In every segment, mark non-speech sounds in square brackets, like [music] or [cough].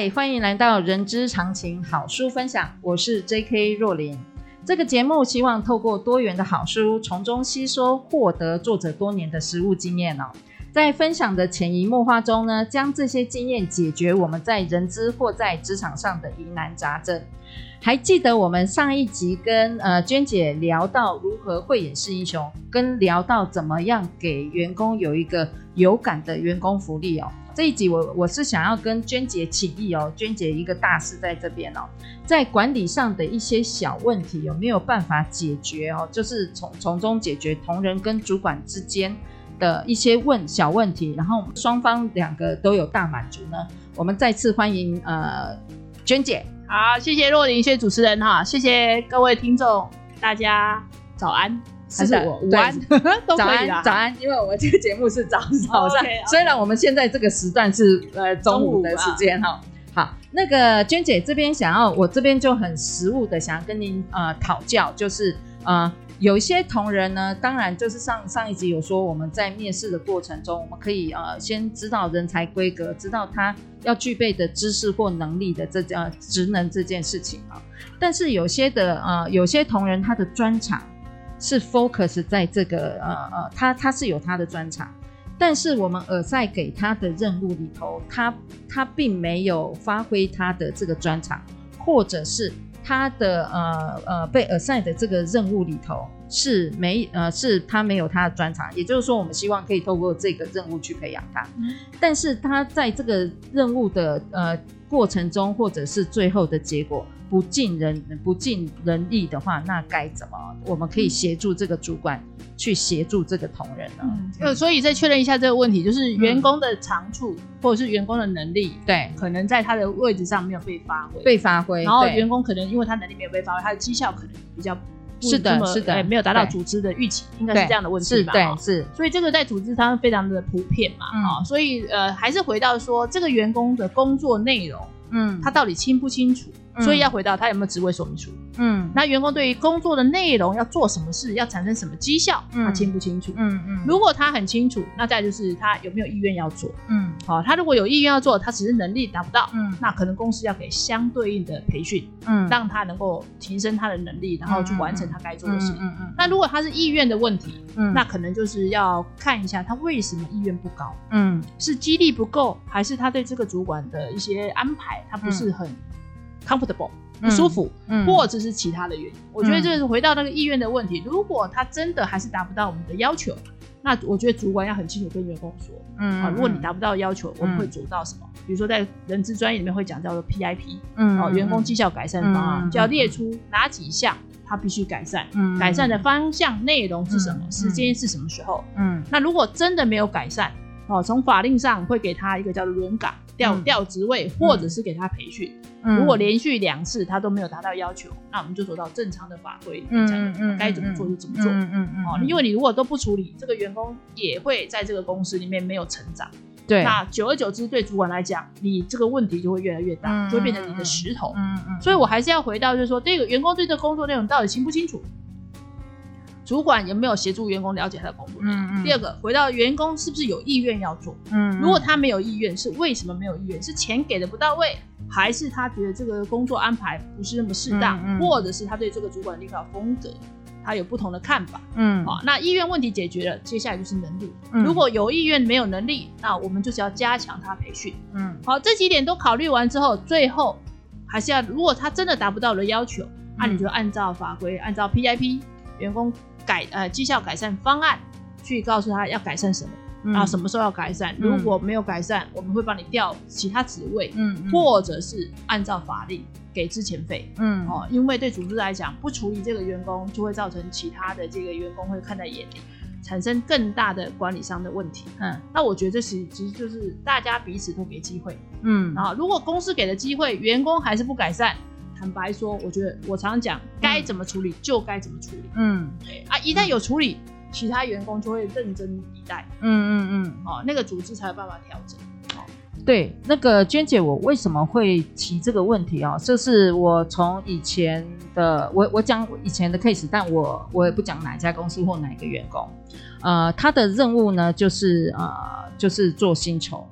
嗨，欢迎来到人之常情好书分享，我是 J.K. 若琳。这个节目希望透过多元的好书，从中吸收获得作者多年的实务经验哦，在分享的潜移默化中呢，将这些经验解决我们在人资或在职场上的疑难杂症。还记得我们上一集跟呃娟姐聊到如何慧眼识英雄，跟聊到怎么样给员工有一个有感的员工福利哦。这一集我我是想要跟娟姐请益哦，娟姐一个大事在这边哦，在管理上的一些小问题有没有办法解决哦？就是从从中解决同仁跟主管之间的一些问小问题，然后双方两个都有大满足呢？我们再次欢迎呃娟姐，好，谢谢若琳，谢谢主持人哈，谢谢各位听众，大家早安。还是我午安，[laughs] 早安早安，因为我们这个节目是早早上，虽然我们现在这个时段是呃中午的时间哈。好，那个娟姐这边想要，我这边就很实务的想要跟您呃讨教，就是呃有一些同仁呢，当然就是上上一集有说我们在面试的过程中，我们可以呃先知道人才规格，知道他要具备的知识或能力的这呃职能这件事情啊。但是有些的呃有些同仁他的专长。是 focus 在这个呃呃，他他是有他的专长，但是我们耳塞给他的任务里头，他他并没有发挥他的这个专长，或者是他的呃呃被耳塞的这个任务里头是没呃是他没有他的专长，也就是说，我们希望可以透过这个任务去培养他，嗯、但是他在这个任务的呃过程中，或者是最后的结果。不尽人不尽人意的话，那该怎么？我们可以协助这个主管去协助这个同仁呢？嗯，嗯，所以再确认一下这个问题，就是员工的长处或者是员工的能力，对，可能在他的位置上没有被发挥，被发挥，然后员工可能因为他能力没有被发挥，他的绩效可能比较是的，是的，没有达到组织的预期，应该是这样的问题吧？对，是。所以这个在组织上非常的普遍嘛，啊，所以呃，还是回到说这个员工的工作内容，嗯，他到底清不清楚？所以要回到他有没有职位说明书？嗯，那员工对于工作的内容要做什么事，要产生什么绩效，他清不清楚？嗯嗯。如果他很清楚，那再就是他有没有意愿要做？嗯，好，他如果有意愿要做，他只是能力达不到，嗯，那可能公司要给相对应的培训，嗯，让他能够提升他的能力，然后去完成他该做的事。嗯嗯。那如果他是意愿的问题，嗯，那可能就是要看一下他为什么意愿不高，嗯，是激励不够，还是他对这个主管的一些安排他不是很。Comfortable 不舒服，嗯，或者是其他的原因，嗯，我觉得这是回到那个意愿的问题。如果他真的还是达不到我们的要求，那我觉得主管要很清楚跟员工说，嗯啊，如果你达不到要求，我们会做到什么？嗯，比如说在人资专业里面会讲叫做 PIP，嗯，哦，员工绩效改善方案，嗯，就要列出哪几项他必须改善，嗯，改善的方向内容是什么，嗯，时间是什么时候，嗯，那如果真的没有改善，哦，从法令上会给他一个叫做轮岗。调调职位，或者是给他培训。嗯、如果连续两次他都没有达到要求，嗯、那我们就走到正常的法规，嗯嗯嗯，该怎么做就怎么做。嗯嗯嗯。哦，因为你如果都不处理，这个员工也会在这个公司里面没有成长。对。那久而久之，对主管来讲，你这个问题就会越来越大，嗯、就会变成你的石头。嗯嗯。嗯，所以我还是要回到，就是说，这个员工对这个工作内容到底清不清楚？主管有没有协助员工了解他的工作？嗯嗯。第二个，回到员工是不是有意愿要做？嗯。如果他没有意愿，是为什么没有意愿？是钱给的不到位，还是他觉得这个工作安排不是那么适当，嗯嗯、或者是他对这个主管领导风格他有不同的看法？嗯。好，那意愿问题解决了，接下来就是能力。嗯。如果有意愿没有能力，那我们就是要加强他培训。嗯。好，这几点都考虑完之后，最后还是要，如果他真的达不到的要求，那、嗯、你就按照法规，按照 PIP 员工。改呃绩效改善方案，去告诉他要改善什么，嗯、然后什么时候要改善。嗯、如果没有改善，我们会帮你调其他职位，嗯，嗯或者是按照法令给资遣费，嗯哦，因为对组织来讲，不处理这个员工，就会造成其他的这个员工会看在眼里。产生更大的管理上的问题。嗯，那我觉得这其实其实就是大家彼此都给机会。嗯，啊如果公司给的机会，员工还是不改善，坦白说，我觉得我常常讲，该怎么处理就该怎么处理。嗯，对啊，一旦有处理，其他员工就会认真以待。嗯嗯嗯，哦，那个组织才有办法调整。对，那个娟姐，我为什么会提这个问题啊？就是我从以前的我我讲以前的 case，但我我也不讲哪家公司或哪一个员工。呃，他的任务呢，就是呃，就是做薪酬。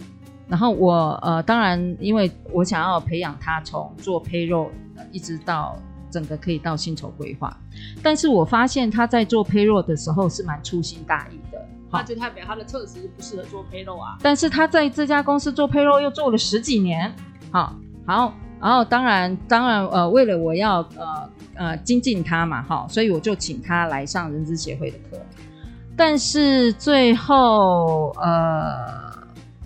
然后我呃，当然，因为我想要培养他从做 payroll 一直到整个可以到薪酬规划。但是我发现他在做 payroll 的时候是蛮粗心大意的。那就代表他的特质不适合做 payroll 啊。但是他在这家公司做 payroll 又做了十几年，好，好，然后当然，当然，呃，为了我要呃呃精进他嘛，哈，所以我就请他来上人资协会的课。但是最后呃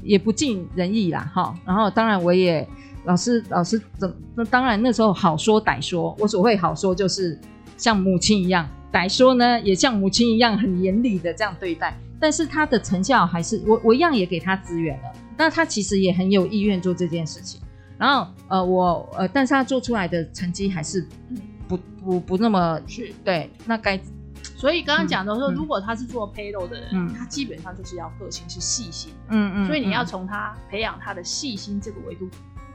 也不尽人意啦，哈。然后当然我也老师老师怎那当然那时候好说歹说，我所谓好说就是像母亲一样，歹说呢也像母亲一样很严厉的这样对待。但是他的成效还是我我一样也给他资源了，那他其实也很有意愿做这件事情。然后呃我呃，但是他做出来的成绩还是不不不那么是对。那该所以刚刚讲的说，嗯、如果他是做 payroll 的人，嗯、他基本上就是要个性是细心，嗯嗯，所以你要从他培养他的细心这个维度。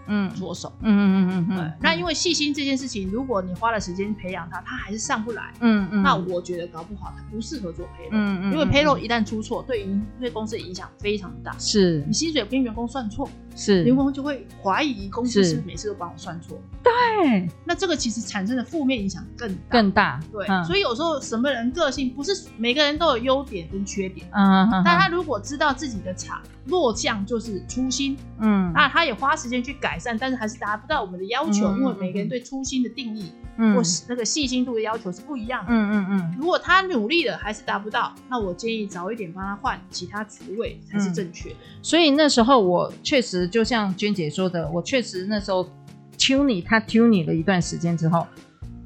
嗯，着手，嗯嗯嗯嗯嗯，那因为细心这件事情，如果你花了时间培养他，他还是上不来，嗯嗯，那我觉得搞不好他不适合做 payroll，嗯嗯，因为 payroll 一旦出错，对于对公司的影响非常大，是。你薪水跟员工算错，是。员工就会怀疑公司是。是每次都帮我算错，对，那这个其实产生的负面影响更大。更大，对，所以有时候什么人个性不是每个人都有优点跟缺点，嗯嗯，但他如果知道自己的差弱项就是粗心，嗯，那他也花时间去改。善，但是还是达不到我们的要求，嗯、因为每个人对粗心的定义，嗯、或是那个细心度的要求是不一样的。嗯嗯嗯。如果他努力了还是达不到，那我建议早一点帮他换其他职位才是正确。所以那时候我确实就像娟姐说的，我确实那时候 tune 他 tune 了一段时间之后，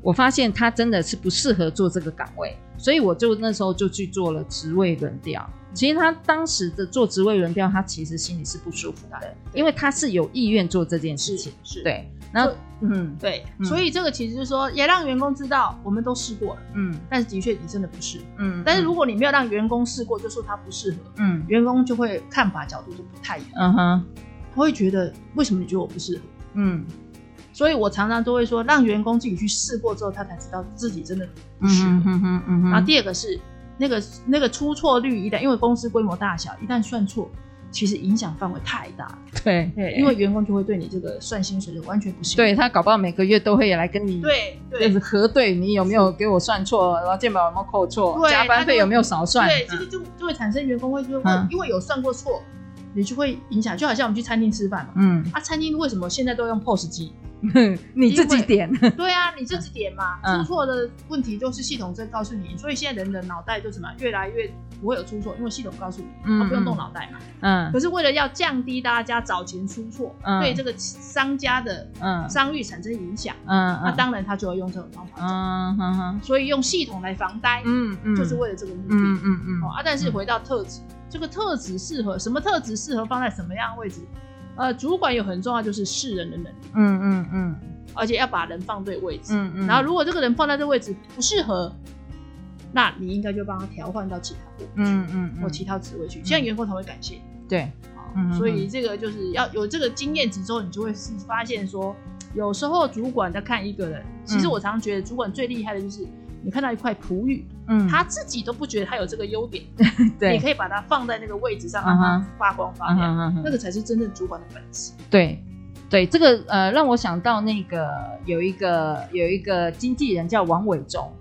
我发现他真的是不适合做这个岗位，所以我就那时候就去做了职位轮调。其实他当时的做职位轮调，他其实心里是不舒服的，因为他是有意愿做这件事情，是，是。对。然后，嗯，对，嗯、所以这个其实就是说，也让员工知道我们都试过了，嗯，但是的确你真的不是，嗯。但是如果你没有让员工试过，就说他不适合，嗯，员工就会看法角度就不太一样，嗯哼，他会觉得为什么你觉得我不适合，嗯。所以我常常都会说，让员工自己去试过之后，他才知道自己真的不适合，嗯哼嗯哼。然后第二个是。那个那个出错率一旦，因为公司规模大小，一旦算错，其实影响范围太大了。对对，因为员工就会对你这个算薪水的完全不信。对，他搞不好每个月都会来跟你对对，就是核对你有没有给我算错，然后健保有没有扣错，加班费有没有少算。对，其实就就会产生员工会说，会因为有算过错，你就会影响。就好像我们去餐厅吃饭嘛，嗯，啊，餐厅为什么现在都用 POS 机？[laughs] 你自己点，[laughs] 对啊，你自己点嘛。嗯、出错的问题就是系统在告诉你，所以现在人的脑袋就什么越来越不会有出错，因为系统告诉你，他不用动脑袋嘛。嗯。可是为了要降低大家早前出错，嗯、对这个商家的商誉产生影响，嗯，那当然他就要用这种方法。嗯哼哼。所以用系统来防呆，嗯嗯，就是为了这个目的。嗯嗯嗯。啊，但是回到特质，这个特质适合什么特质适合放在什么样的位置？呃，主管有很重要，就是识人的能力。嗯嗯嗯，而且要把人放对位置。嗯嗯。然后，如果这个人放在这位置不适合，那你应该就帮他调换到其他部门去，嗯嗯，或其他职位去，这样员工才会感谢。对，好，所以这个就是要有这个经验值之后，你就会是发现说，有时候主管在看一个人，其实我常常觉得主管最厉害的就是。你看到一块璞玉，嗯，他自己都不觉得他有这个优点，[laughs] 对，你可以把它放在那个位置上，让它发光发亮，那个才是真正主管的本事。对，对，这个呃，让我想到那个有一个有一个经纪人叫王伟忠，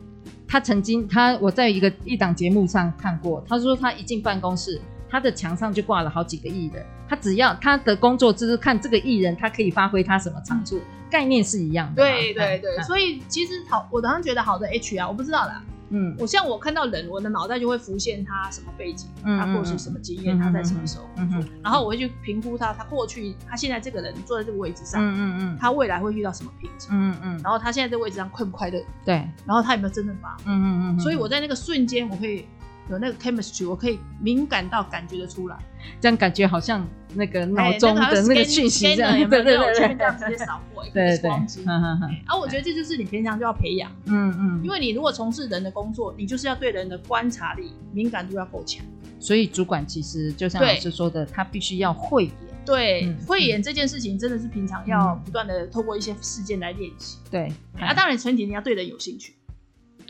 他曾经他我在一个一档节目上看过，他说他一进办公室，他的墙上就挂了好几个艺人，他只要他的工作就是看这个艺人，他可以发挥他什么长处。概念是一样的，对对对，所以其实好，我当时觉得好的 HR，我不知道啦。嗯，我像我看到人，我的脑袋就会浮现他什么背景，他过去什么经验，他在什么时候工作，然后我会去评估他，他过去，他现在这个人坐在这个位置上，嗯嗯嗯，他未来会遇到什么瓶颈，嗯嗯，然后他现在这个位置上快不快乐？对，然后他有没有真正发？挥？嗯嗯嗯，所以我在那个瞬间，我会有那个 chemistry，我可以敏感到感觉得出来，这样感觉好像那个脑中的那个讯息这样，对对对，这样直接扫过一个 X 光机。啊，我觉得这就是你平常就要培养，嗯嗯，因为你如果从事人的工作，你就是要对人的观察力、敏感度要够强。所以主管其实就像老师说的，他必须要慧眼。对，慧眼这件事情真的是平常要不断的透过一些事件来练习。对，啊，当然前提你要对人有兴趣。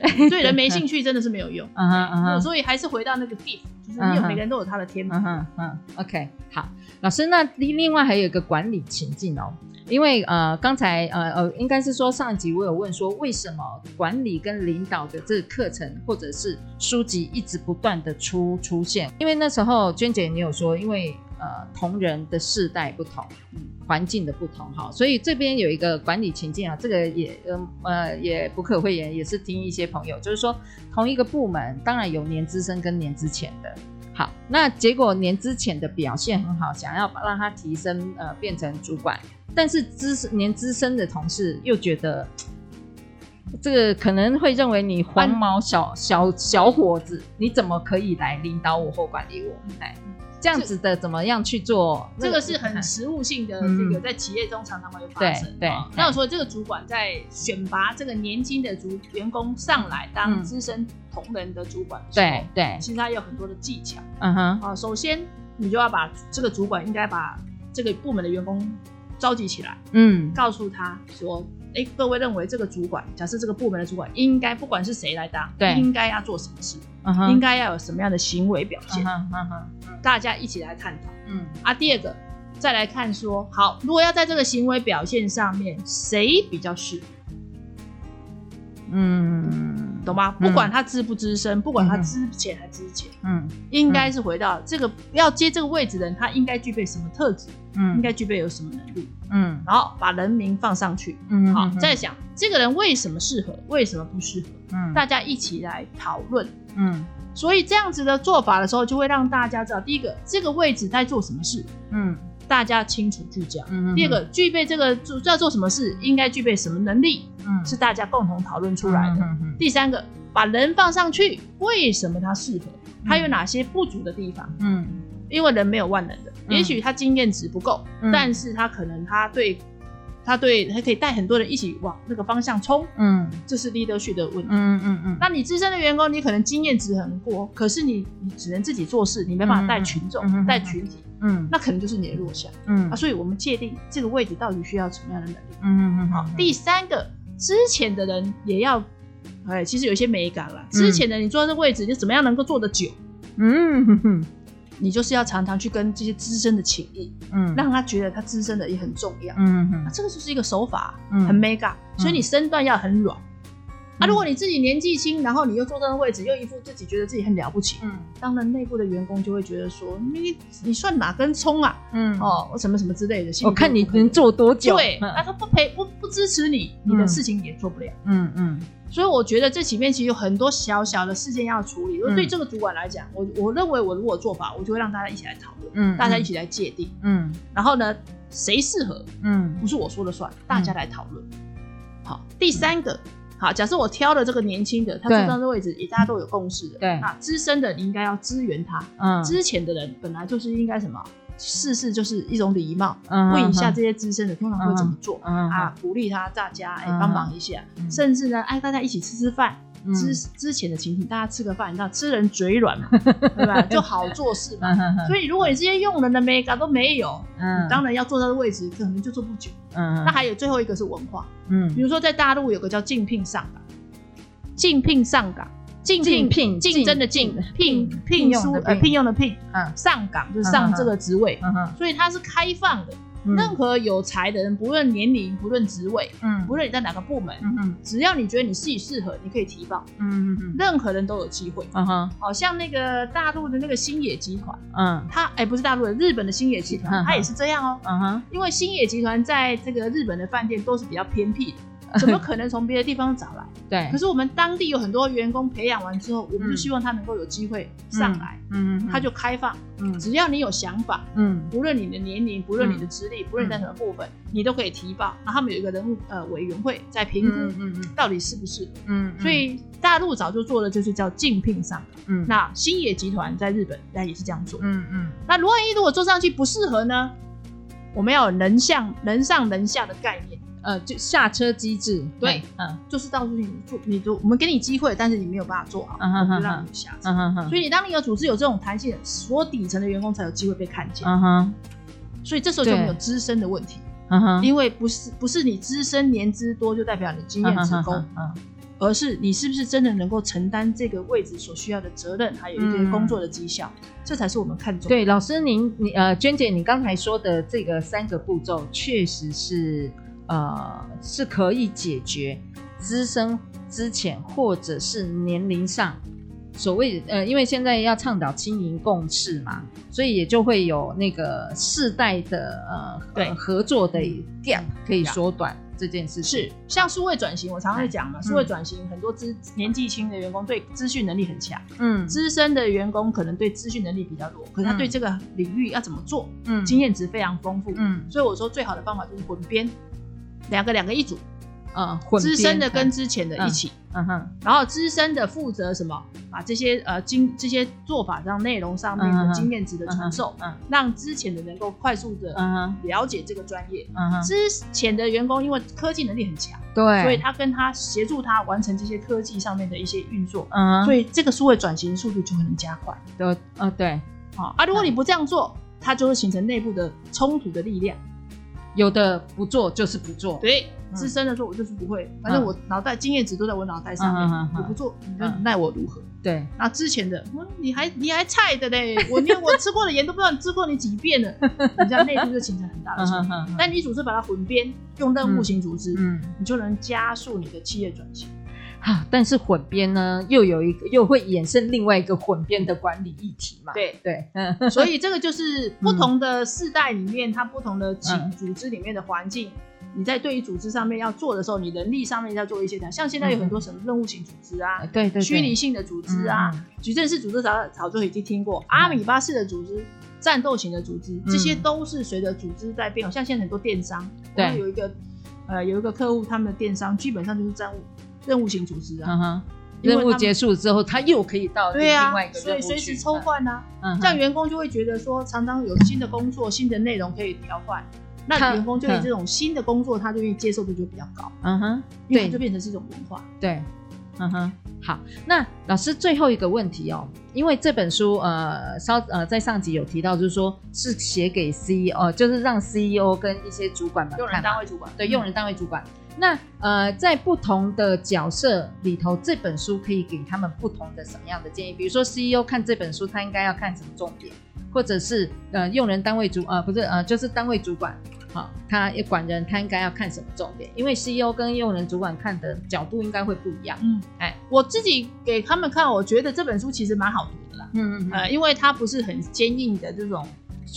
[laughs] 对人没兴趣真的是没有用，嗯哼嗯哼，所以还是回到那个 gift，就是你有每个人都有他的天赋，嗯嗯，OK，好，老师，那另另外还有一个管理情境哦，因为呃刚才呃呃应该是说上一集我有问说为什么管理跟领导的这个课程或者是书籍一直不断的出出现，因为那时候娟姐你有说因为。呃，同仁的世代不同，嗯，环境的不同，哈，所以这边有一个管理情境啊，这个也呃也不可讳言，也是听一些朋友，就是说同一个部门，当然有年资深跟年资浅的，好，那结果年资浅的表现很好，想要让他提升，呃，变成主管，但是资年资深的同事又觉得这个可能会认为你黄毛小小小伙子，你怎么可以来领导我或管理我？哎。这样子的怎么样去做？这个是很实务性的，这个在企业中常常会发生。对，那我说这个主管在选拔这个年轻的主员工上来当资深同仁的主管的时候，对对，其实他有很多的技巧。嗯哼，啊，首先你就要把这个主管应该把这个部门的员工召集起来，嗯，告诉他说，哎，各位认为这个主管，假设这个部门的主管应该不管是谁来当，对，应该要做什么事，应该要有什么样的行为表现。大家一起来探讨。嗯啊，第二个再来看说，好，如果要在这个行为表现上面，谁比较适合？嗯，懂吗？不管他资不资深，不管他资浅还资浅，嗯，应该是回到这个要接这个位置的人，他应该具备什么特质？嗯，应该具备有什么能力？嗯，然后把人名放上去。嗯，好，再想这个人为什么适合，为什么不适合？嗯，大家一起来讨论。嗯。所以这样子的做法的时候，就会让大家知道，第一个这个位置在做什么事，嗯，大家清楚聚焦。嗯，第二个具备这个做要做什么事，应该具备什么能力，嗯，是大家共同讨论出来的。第三个，把人放上去，为什么他适合？他有哪些不足的地方？嗯，因为人没有万能的，也许他经验值不够，但是他可能他对。他对，他可以带很多人一起往那个方向冲，嗯，这是 leadership 的问题，嗯嗯嗯。那你资深的员工，你可能经验值很过，可是你你只能自己做事，你没办法带群众、带、嗯、群体，嗯，那可能就是你的弱项，嗯啊。所以我们界定这个位置到底需要什么样的能力，嗯嗯嗯。好，第三个，之前的人也要，哎，其实有些美感了。之前的你坐在这个位置，你怎么样能够坐得久，嗯哼哼。你就是要常常去跟这些资深的情谊，嗯，让他觉得他资深的也很重要，嗯嗯，这个就是一个手法，嗯，很 mega，所以你身段要很软，啊，如果你自己年纪轻，然后你又坐这个位置，又一副自己觉得自己很了不起，嗯，当然内部的员工就会觉得说，你你算哪根葱啊，嗯，哦，什么什么之类的，我看你能做多久，对，他说不陪不不支持你，你的事情也做不了，嗯嗯。所以我觉得这里面其实有很多小小的事件要处理。如果对这个主管来讲，我我认为我如果做法，我就会让大家一起来讨论，嗯，大家一起来界定，嗯，然后呢，谁适合，嗯，不是我说了算，大家来讨论。好，第三个，好，假设我挑了这个年轻的，他坐到这位置，也大家都有共识的，对，啊资深的你应该要支援他，嗯，之前的人本来就是应该什么？事事就是一种礼貌，嗯问一下这些资深的通常会怎么做啊？鼓励他，大家哎帮忙一下，甚至呢，哎大家一起吃吃饭。之之前的情形，大家吃个饭，你知道吃人嘴软嘛，[laughs] 对吧？就好做事嘛。[laughs] 所以如果你这些用人的 mega 都没有，嗯，当然要坐他的位置，可能就坐不久。嗯，那还有最后一个是文化，嗯，比如说在大陆有个叫竞聘上岗，竞聘上岗。竞聘竞争的竞聘聘书呃聘用的聘，嗯，上岗就是上这个职位，嗯，所以它是开放的，任何有才的人，不论年龄，不论职位，嗯，不论你在哪个部门，嗯，只要你觉得你自己适合，你可以提报，嗯嗯嗯，任何人都有机会，嗯哼，好像那个大陆的那个星野集团，嗯，他哎不是大陆的，日本的星野集团，他也是这样哦，嗯哼，因为星野集团在这个日本的饭店都是比较偏僻的。[laughs] 怎么可能从别的地方找来？对，可是我们当地有很多员工培养完之后，我们就希望他能够有机会上来。嗯嗯，他就开放，嗯，只要你有想法，嗯，不论你的年龄，不论你的资历，不论你在什么部分，你都可以提报。然后他们有一个人物呃委员会在评估，嗯嗯，到底是不是？嗯，所以大大陆早就做的就是叫竞聘上岗。嗯，那星野集团在日本那也是这样做。嗯嗯。那如果万一如果做上去不适合呢？我们要有人向人上人下的概念。呃，就下车机制，对，嗯，就是告诉你做，你做，我们给你机会，但是你没有办法做好，嗯哼，就让你下车。嗯哼，所以你当你有组织有这种弹性，所底层的员工才有机会被看见。嗯哼，所以这时候就没有资深的问题。嗯哼，因为不是不是你资深年资多就代表你经验成功，嗯，而是你是不是真的能够承担这个位置所需要的责任，还有一些工作的绩效，这才是我们看重。对，老师您你呃，娟姐你刚才说的这个三个步骤，确实是。呃，是可以解决资深、资浅，或者是年龄上所谓呃，因为现在要倡导青银共事嘛，所以也就会有那个世代的呃对。合作的 gap 可以缩短这件事情。是像数位转型，我常常会讲嘛，数位转型很多资年纪轻的员工对资讯能力很强，嗯，资深的员工可能对资讯能力比较弱，可是他对这个领域要怎么做，嗯，经验值非常丰富，嗯，所以我说最好的方法就是滚编。两个两个一组，嗯，资深的跟之前的一起，嗯哼，然后资深的负责什么？把这些呃经这些做法上内容上面的经验值的传授，嗯，让之前的能够快速的了解这个专业，嗯哼，之前的员工因为科技能力很强，对，所以他跟他协助他完成这些科技上面的一些运作，嗯，所以这个数位转型速度就会能加快，对，呃，对，好啊，如果你不这样做，它就会形成内部的冲突的力量。有的不做就是不做，对，资深的说，我就是不会，反正我脑袋经验值都在我脑袋上面，我不做，你奈我如何？对，那之前的，你还你还菜的嘞，我连我吃过的盐都不知道你吃过你几遍了，[laughs] 你知道内部就形成很大的冲突。但你组织把它混编，用任务型组织，嗯，你就能加速你的企业转型。啊，但是混编呢，又有一个又会衍生另外一个混编的管理议题嘛？对。对，嗯，[laughs] 所以这个就是不同的世代里面，它不同的组组织里面的环境，你在对于组织上面要做的时候，你能力上面要做一些的，像现在有很多什么任务型组织啊，对对，虚拟性的组织啊，矩阵式组织早早就已经听过，阿米巴式的组织，战斗型的组织，这些都是随着组织在变。像现在很多电商，对，有一个呃有一个客户，他们的电商基本上就是战务。任务型组织啊，任务结束之后，他又可以到另外一个任务，所以随时抽换啊。这样员工就会觉得说，常常有新的工作、新的内容可以调换，那员工对这种新的工作，他就愿意接受度就比较高。嗯哼，对，就变成是一种文化。对，嗯哼。好，那老师最后一个问题哦，因为这本书呃稍呃在上集有提到，就是说是写给 CEO，就是让 CEO 跟一些主管用人单位主管，对，用人单位主管。那呃，在不同的角色里头，这本书可以给他们不同的什么样的建议？比如说，CEO 看这本书，他应该要看什么重点？或者是呃，用人单位主呃，不是呃，就是单位主管，好、哦，他也管人，他应该要看什么重点？因为 CEO 跟用人主管看的角度应该会不一样。嗯，哎，我自己给他们看，我觉得这本书其实蛮好读的啦。嗯嗯呃，因为它不是很坚硬的这种。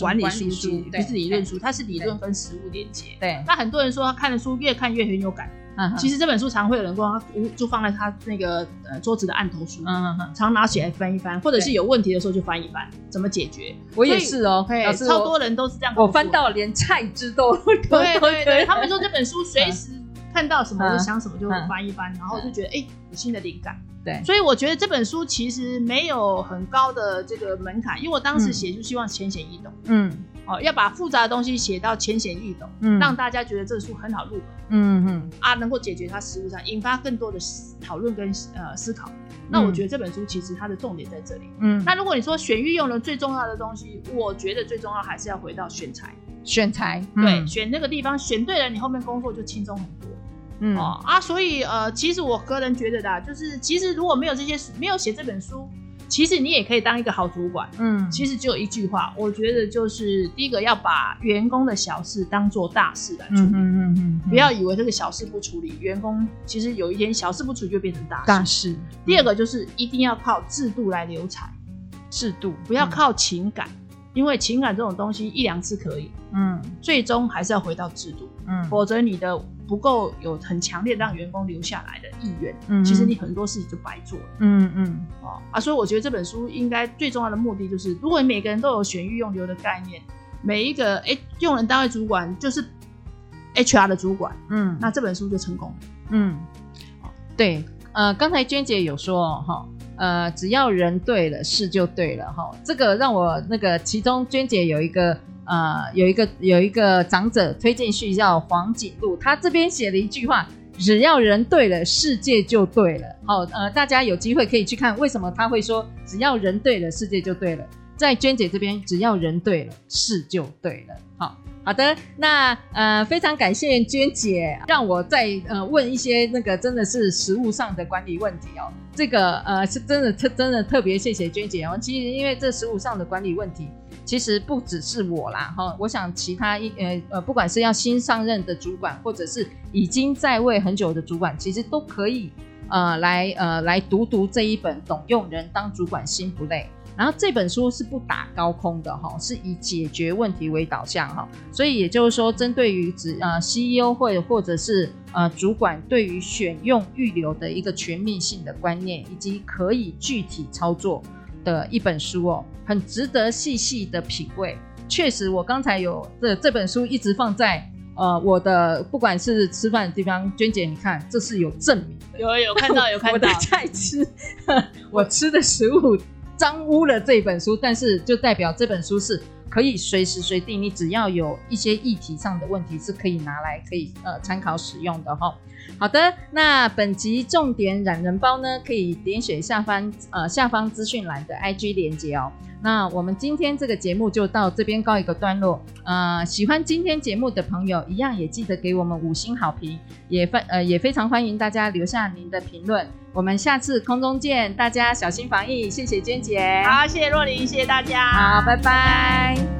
管理书籍不是理论书，它是理论跟实物连接。对，那很多人说他看的书越看越很有感。嗯，其实这本书常会有人说，他就放在他那个呃桌子的案头书。嗯嗯，常拿起来翻一翻，或者是有问题的时候就翻一翻，怎么解决？我也是哦，超多人都是这样。我翻到连菜汁都对对对，他们说这本书随时看到什么就想什么就翻一翻，然后就觉得哎有新的灵感。对，所以我觉得这本书其实没有很高的这个门槛，因为我当时写就希望浅显易懂。嗯，哦，要把复杂的东西写到浅显易懂，嗯，让大家觉得这个书很好入门。嗯嗯，啊，能够解决它实务上引发更多的讨论跟呃思考。那我觉得这本书其实它的重点在这里。嗯，那如果你说选育用人最重要的东西，我觉得最重要还是要回到选材。选材，对，选那个地方选对了，你后面工作就轻松很多。嗯哦啊，所以呃，其实我个人觉得的，就是其实如果没有这些没有写这本书，其实你也可以当一个好主管。嗯，其实只有一句话，我觉得就是第一个要把员工的小事当做大事来处理。嗯嗯嗯，嗯，不要以为这个小事不处理，员工其实有一天小事不处理就变成大事。大事。第二个就是一定要靠制度来留才，制度不要靠情感。嗯因为情感这种东西一两次可以，嗯，最终还是要回到制度，嗯，否则你的不够有很强烈让员工留下来的意愿，嗯，其实你很多事情就白做了，嗯嗯，哦啊，所以我觉得这本书应该最重要的目的就是，如果你每个人都有选育用留的概念，每一个哎用人单位主管就是 HR 的主管，嗯，那这本书就成功了，嗯，对。呃，刚才娟姐有说哈，呃，只要人对了，事就对了哈。这个让我那个其中娟姐有一个呃，有一个有一个长者推荐序叫黄景路，他这边写了一句话：只要人对了，世界就对了。好，呃，大家有机会可以去看为什么他会说只要人对了，世界就对了。在娟姐这边，只要人对了，事就对了。好。好的，那呃非常感谢娟姐，让我再呃问一些那个真的是实务上的管理问题哦。这个呃是真的特真的特别谢谢娟姐哦。其实因为这实务上的管理问题，其实不只是我啦哈、我想其他一呃呃不管是要新上任的主管，或者是已经在位很久的主管，其实都可以呃来呃来读读这一本《懂用人当主管心不累》。然后这本书是不打高空的哈，是以解决问题为导向哈，所以也就是说，针对于指呃 CEO 或者或者是呃主管对于选用预留的一个全面性的观念，以及可以具体操作的一本书哦，很值得细细的品味。确实，我刚才有这这本书一直放在呃我的不管是吃饭的地方，娟姐你看，这是有证明的，有有看到 [laughs] 有看到，我在吃 [laughs] 我吃的食物。脏污了这本书，但是就代表这本书是可以随时随地，你只要有一些议题上的问题，是可以拿来可以呃参考使用的哈。好的，那本集重点懒人包呢，可以点选下方呃下方资讯栏的 IG 连接哦。那我们今天这个节目就到这边告一个段落。呃，喜欢今天节目的朋友，一样也记得给我们五星好评，也非呃也非常欢迎大家留下您的评论。我们下次空中见，大家小心防疫，谢谢娟姐。好，谢谢若琳，谢谢大家。好，拜拜。拜拜。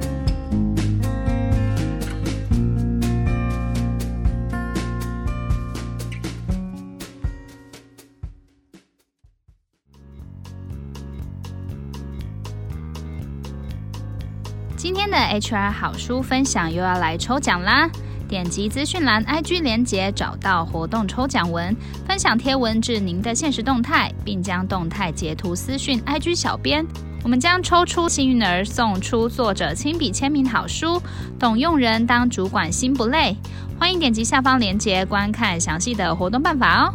的 HR 好书分享又要来抽奖啦！点击资讯栏 IG 连接，找到活动抽奖文，分享贴文至您的现实动态，并将动态截图私讯 IG 小编，我们将抽出幸运儿，送出作者亲笔签名好书《懂用人当主管心不累》。欢迎点击下方链接观看详细的活动办法哦！